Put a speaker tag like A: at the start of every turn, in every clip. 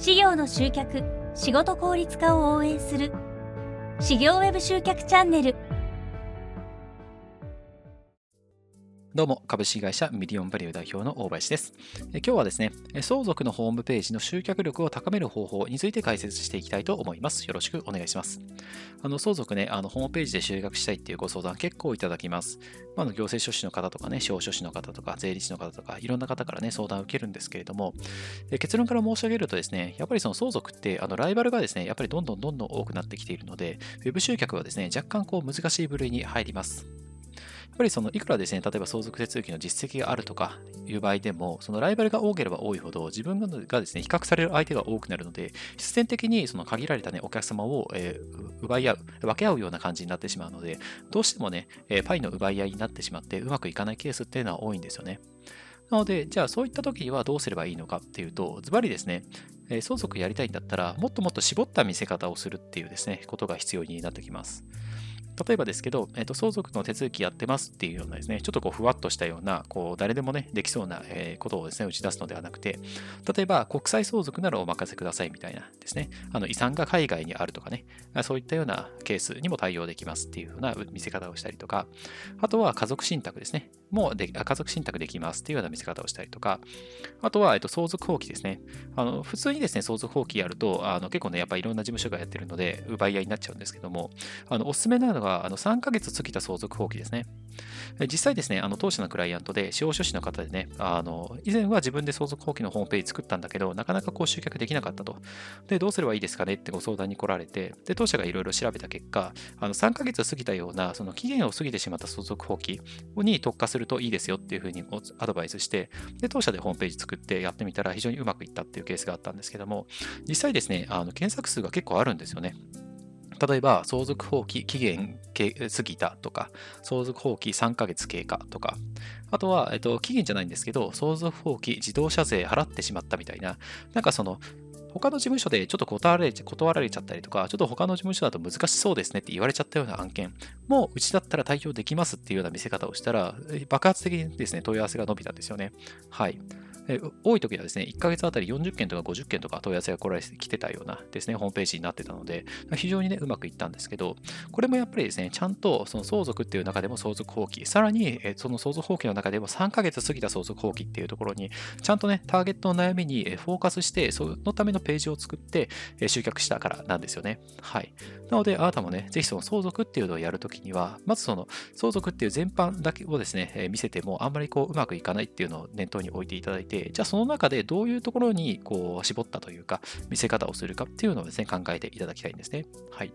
A: 事業の集客仕事効率化を応援する。事業ウェブ集客チャンネル。
B: どうも、株式会社ミリオンバリュー代表の大林です。今日はですね、相続のホームページの集客力を高める方法について解説していきたいと思います。よろしくお願いします。あの相続ね、あのホームページで集客したいっていうご相談結構いただきます。まあ、の行政書士の方とかね、司法書士の方とか、税理士の方とか、いろんな方からね、相談を受けるんですけれども、結論から申し上げるとですね、やっぱりその相続って、あのライバルがですね、やっぱりどんどんどんどん多くなってきているので、Web 集客はですね、若干こう難しい部類に入ります。やっぱりそのいくらですね、例えば相続手続きの実績があるとかいう場合でも、そのライバルが多ければ多いほど、自分がですね、比較される相手が多くなるので、必然的にその限られた、ね、お客様を、えー、奪い合う、分け合うような感じになってしまうので、どうしてもね、えー、パイの奪い合いになってしまって、うまくいかないケースっていうのは多いんですよね。なので、じゃあそういった時はどうすればいいのかっていうと、ズバリですね、え相続やりたいんだったら、もっともっと絞った見せ方をするっていうですね、ことが必要になってきます。例えばですけど、えーと、相続の手続きやってますっていうようなですね、ちょっとこうふわっとしたような、こう誰でもね、できそうな、えことをですね、打ち出すのではなくて、例えば国際相続ならお任せくださいみたいなですね、あの遺産が海外にあるとかね、そういったようなケースにも対応できますっていうような見せ方をしたりとか、あとは家族信託ですね、もうで家族信託できますっていうような見せ方をしたりとか、あとは、えっと、相続放棄ですね。あの普通にですね、相続放棄やると、あの結構ね、やっぱりいろんな事務所がやってるので、奪い合いになっちゃうんですけども、あのおすすめなのが、あの3ヶ月過ぎた相続放棄ですね。実際ですね、あの当社のクライアントで、司法書士の方でね、あの以前は自分で相続放棄のホームページ作ったんだけど、なかなかこう集客できなかったと。で、どうすればいいですかねってご相談に来られて、で、当社がいろいろ調べた結果、あの3ヶ月過ぎたような、その期限を過ぎてしまった相続放棄に特化するといいですよっていうふうにアドバイスして、で、当社でホームページ作ってやってみたら非常にうまくいったっていうケースがあったんですけども、実際ですね、あの検索数が結構あるんですよね。例えば、相続放棄期限過ぎたとか、相続放棄3ヶ月経過とか、あとは、えっと、期限じゃないんですけど、相続放棄自動車税払ってしまったみたいな、なんかその、他の事務所でちょっと断られ断られちゃったりとか、ちょっと他の事務所だと難しそうですねって言われちゃったような案件も、うちだったら対応できますっていうような見せ方をしたら、爆発的にですね、問い合わせが伸びたんですよね。はい。多い時はですね、1ヶ月あたり40件とか50件とか問い合わせが来られてきてたようなですね、ホームページになってたので、非常にね、うまくいったんですけど、これもやっぱりですね、ちゃんとその相続っていう中でも相続放棄、さらにその相続放棄の中でも3ヶ月過ぎた相続放棄っていうところに、ちゃんとね、ターゲットの悩みにフォーカスして、そのためのページを作って集客したからなんですよね。はい。なので、あなたもね、ぜひその相続っていうのをやるときには、まずその相続っていう全般だけをですね、見せてもあんまりこううまくいかないっていうのを念頭に置いていただいて、じゃあその中でどういうところにこう絞ったというか、見せ方をするかっていうのをですね、考えていただきたいんですね。はい。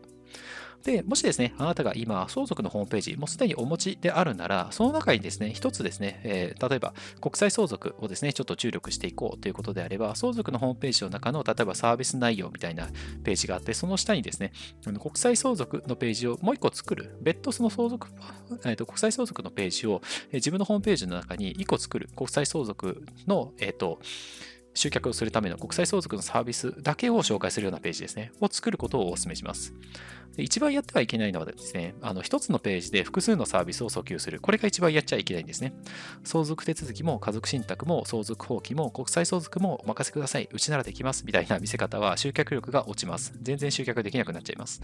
B: で、もしですね、あなたが今、相続のホームページ、もうすでにお持ちであるなら、その中にですね、一つですね、えー、例えば国際相続をですね、ちょっと注力していこうということであれば、相続のホームページの中の、例えばサービス内容みたいなページがあって、その下にですね、国際相続のページをもう一個作る、別途その相続、えーと、国際相続のページを、えー、自分のホームページの中に一個作る、国際相続の、えっ、ー、と、集客をするための国際相続のサービスだけを紹介するようなページですね、を作ることをお勧めします。一番やってはいけないのはですね、あの一つのページで複数のサービスを訴求する。これが一番やっちゃいけないんですね。相続手続きも家族信託も相続放棄も国際相続もお任せください。うちならできますみたいな見せ方は集客力が落ちます。全然集客できなくなっちゃいます。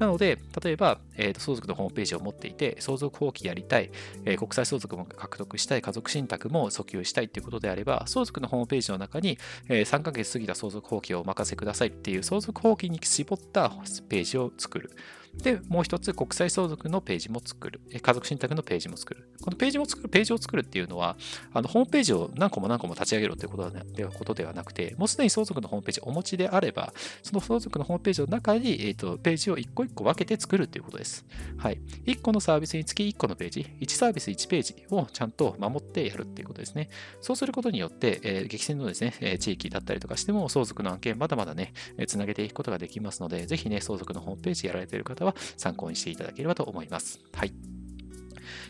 B: なので、例えば、えーと、相続のホームページを持っていて、相続放棄やりたい、えー、国際相続も獲得したい、家族信託も訴求したいということであれば、相続のホームページの中に、えー、3ヶ月過ぎた相続放棄をお任せくださいっていう相続放棄に絞ったページを作る。で、もう一つ国際相続のページも作る。家族信託のページも作る。このページも作る、ページを作るっていうのは、あのホームページを何個も何個も立ち上げろということではことではなくて、もうすでに相続のホームページをお持ちであれば、その相続のホームページの中に、えーと、ページを一個一個分けて作るということです。はい。1個のサービスにつき1個のページ、1サービス1ページをちゃんと守ってやるっていうことですね。そうすることによって、えー、激戦のですね、地域だったりとかしても、相続の案件まだまだね、つなげていくことができますので、ぜひね、相続のホームページやられている方は参考にしていただければと思います。はい。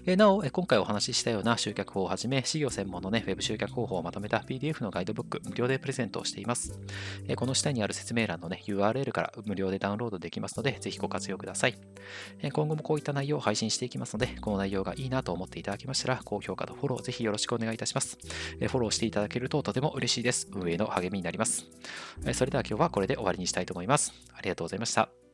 B: えなお、今回お話ししたような集客法をはじめ、事業専門のね、ウェブ集客方法をまとめた PDF のガイドブック、無料でプレゼントをしています。この下にある説明欄のね、URL から無料でダウンロードできますので、ぜひご活用ください。今後もこういった内容を配信していきますので、この内容がいいなと思っていただけましたら、高評価とフォローぜひよろしくお願いいたします。フォローしていただけるととても嬉しいです。運営の励みになります。それでは今日はこれで終わりにしたいと思います。ありがとうございました。